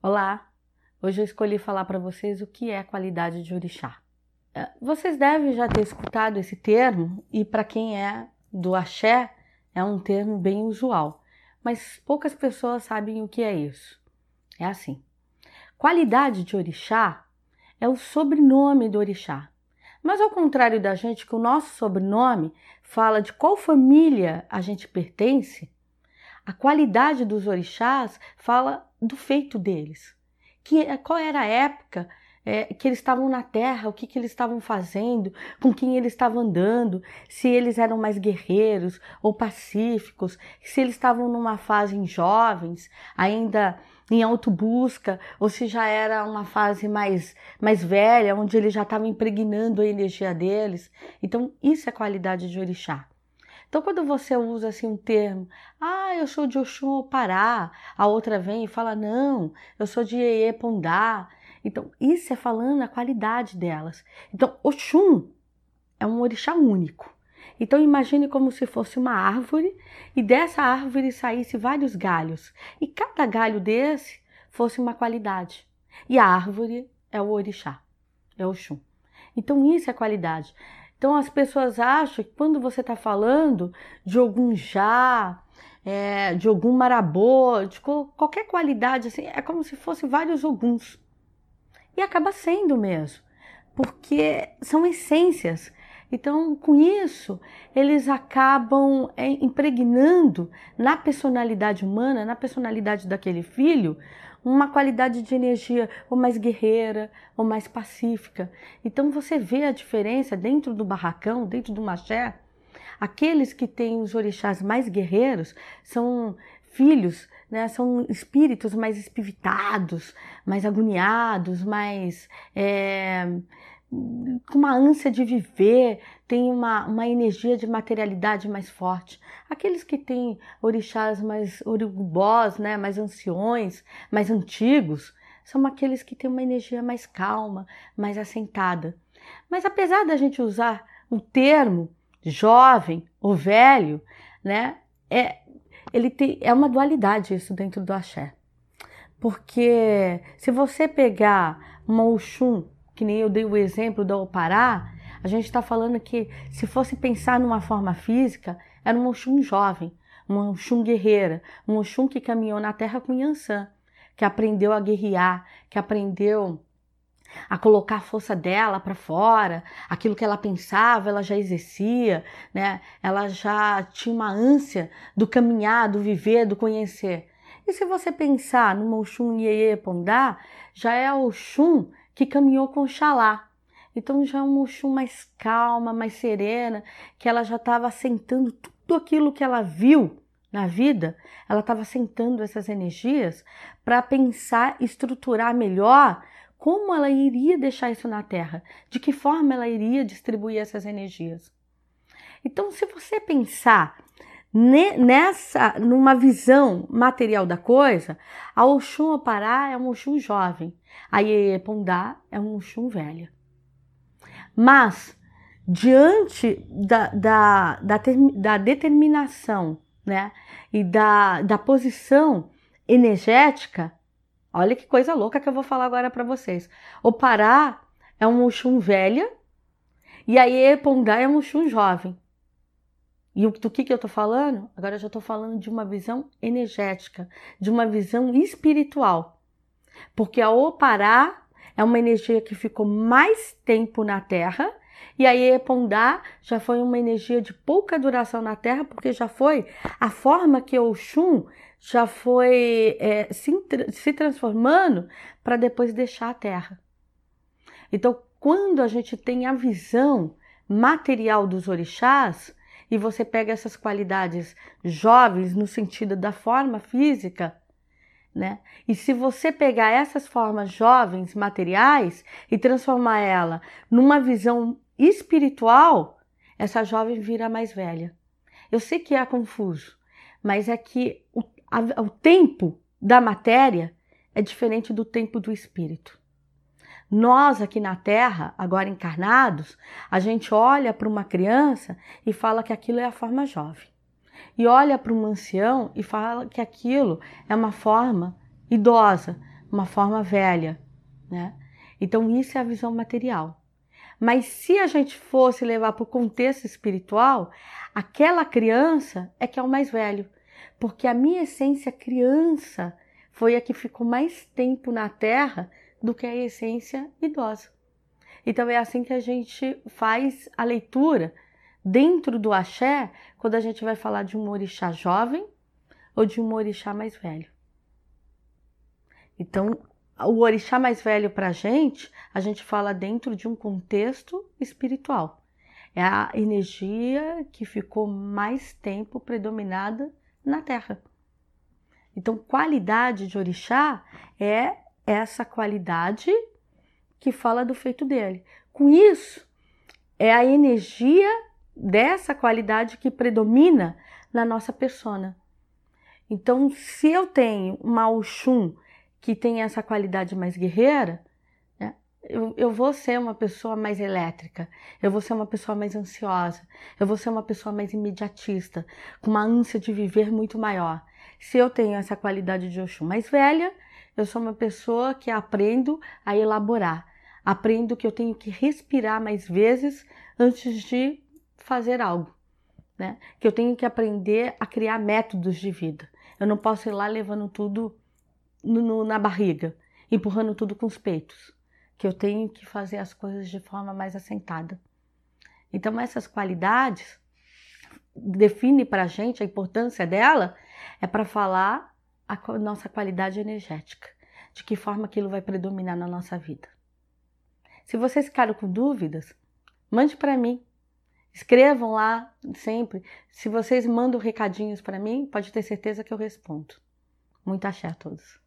Olá! Hoje eu escolhi falar para vocês o que é qualidade de orixá. É, vocês devem já ter escutado esse termo e para quem é do axé é um termo bem usual, mas poucas pessoas sabem o que é isso. É assim: qualidade de orixá é o sobrenome do orixá. Mas ao contrário da gente, que o nosso sobrenome fala de qual família a gente pertence, a qualidade dos orixás fala do feito deles. Que, qual era a época é, que eles estavam na terra, o que, que eles estavam fazendo, com quem eles estavam andando, se eles eram mais guerreiros ou pacíficos, se eles estavam numa fase em jovens, ainda em autobusca, ou se já era uma fase mais, mais velha, onde eles já estavam impregnando a energia deles. Então, isso é qualidade de orixá. Então, quando você usa assim um termo, ah, eu sou de Oxum Pará, a outra vem e fala, não, eu sou de Eê Pondá. Então, isso é falando a qualidade delas. Então, Oxum é um orixá único. Então, imagine como se fosse uma árvore e dessa árvore saísse vários galhos. E cada galho desse fosse uma qualidade. E a árvore é o orixá, é o Oxum. Então, isso é qualidade. Então as pessoas acham que quando você está falando de algum já, é, de algum marabô, de qualquer qualidade, assim, é como se fosse vários alguns. E acaba sendo mesmo, porque são essências. Então, com isso, eles acabam é, impregnando na personalidade humana, na personalidade daquele filho, uma qualidade de energia ou mais guerreira ou mais pacífica. Então você vê a diferença dentro do barracão, dentro do maché. Aqueles que têm os orixás mais guerreiros são filhos, né, são espíritos mais espivitados, mais agoniados, mais é, com uma ânsia de viver, tem uma, uma energia de materialidade mais forte. Aqueles que têm orixás mais urubós, né, mais anciões, mais antigos, são aqueles que têm uma energia mais calma, mais assentada. Mas apesar da gente usar o termo jovem ou velho, né, é, ele tem, é uma dualidade isso dentro do axé. Porque se você pegar uma Oxum que nem eu dei o exemplo do Opará, a gente está falando que se fosse pensar numa forma física, era um Oxum jovem, um Oxum guerreira, um Oxum que caminhou na terra com Yansan, que aprendeu a guerrear, que aprendeu a colocar a força dela para fora, aquilo que ela pensava, ela já exercia, né? Ela já tinha uma ânsia do caminhar, do viver, do conhecer. E se você pensar no Oxum Yeye Pondá, já é o Oxum que caminhou com Xalá. Então já é uma Oxum mais calma, mais serena, que ela já estava assentando tudo aquilo que ela viu na vida, ela estava assentando essas energias para pensar, estruturar melhor como ela iria deixar isso na Terra, de que forma ela iria distribuir essas energias. Então, se você pensar nessa, numa visão material da coisa, a Oxum Apará é um Oxum jovem, a Iê Pondá é um Oxum velha. Mas, diante da, da, da, da determinação né, e da, da posição energética, olha que coisa louca que eu vou falar agora para vocês. O Pará é um Oxum velha e a Iê Pondá é um Oxum jovem. E do que, que eu estou falando? Agora eu já estou falando de uma visão energética, de uma visão espiritual. Porque a Opará é uma energia que ficou mais tempo na Terra, e a Epondá já foi uma energia de pouca duração na Terra, porque já foi a forma que o Oxum já foi é, se, se transformando para depois deixar a Terra. Então, quando a gente tem a visão material dos orixás, e você pega essas qualidades jovens no sentido da forma física, né? E se você pegar essas formas jovens materiais e transformar ela numa visão espiritual, essa jovem vira mais velha. Eu sei que é confuso, mas é que o, a, o tempo da matéria é diferente do tempo do espírito. Nós aqui na Terra, agora encarnados, a gente olha para uma criança e fala que aquilo é a forma jovem. E olha para um ancião e fala que aquilo é uma forma idosa, uma forma velha, né? Então isso é a visão material. Mas se a gente fosse levar para o contexto espiritual, aquela criança é que é o mais velho, porque a minha essência criança foi a que ficou mais tempo na Terra do que a essência idosa. Então é assim que a gente faz a leitura dentro do axé quando a gente vai falar de um orixá jovem ou de um orixá mais velho. Então, o orixá mais velho para a gente, a gente fala dentro de um contexto espiritual. É a energia que ficou mais tempo predominada na Terra. Então, qualidade de orixá é essa qualidade que fala do feito dele. Com isso, é a energia dessa qualidade que predomina na nossa persona. Então, se eu tenho uma Oxum que tem essa qualidade mais guerreira, né, eu, eu vou ser uma pessoa mais elétrica, eu vou ser uma pessoa mais ansiosa, eu vou ser uma pessoa mais imediatista, com uma ânsia de viver muito maior. Se eu tenho essa qualidade de Oxum mais velha, eu sou uma pessoa que aprendo a elaborar, aprendo que eu tenho que respirar mais vezes antes de fazer algo, né? Que eu tenho que aprender a criar métodos de vida. Eu não posso ir lá levando tudo no, no, na barriga, empurrando tudo com os peitos. Que eu tenho que fazer as coisas de forma mais assentada. Então, essas qualidades define para a gente a importância dela é para falar a nossa qualidade energética, de que forma aquilo vai predominar na nossa vida. Se vocês ficaram com dúvidas, mande para mim. Escrevam lá sempre. Se vocês mandam recadinhos para mim, pode ter certeza que eu respondo. Muito axé a todos.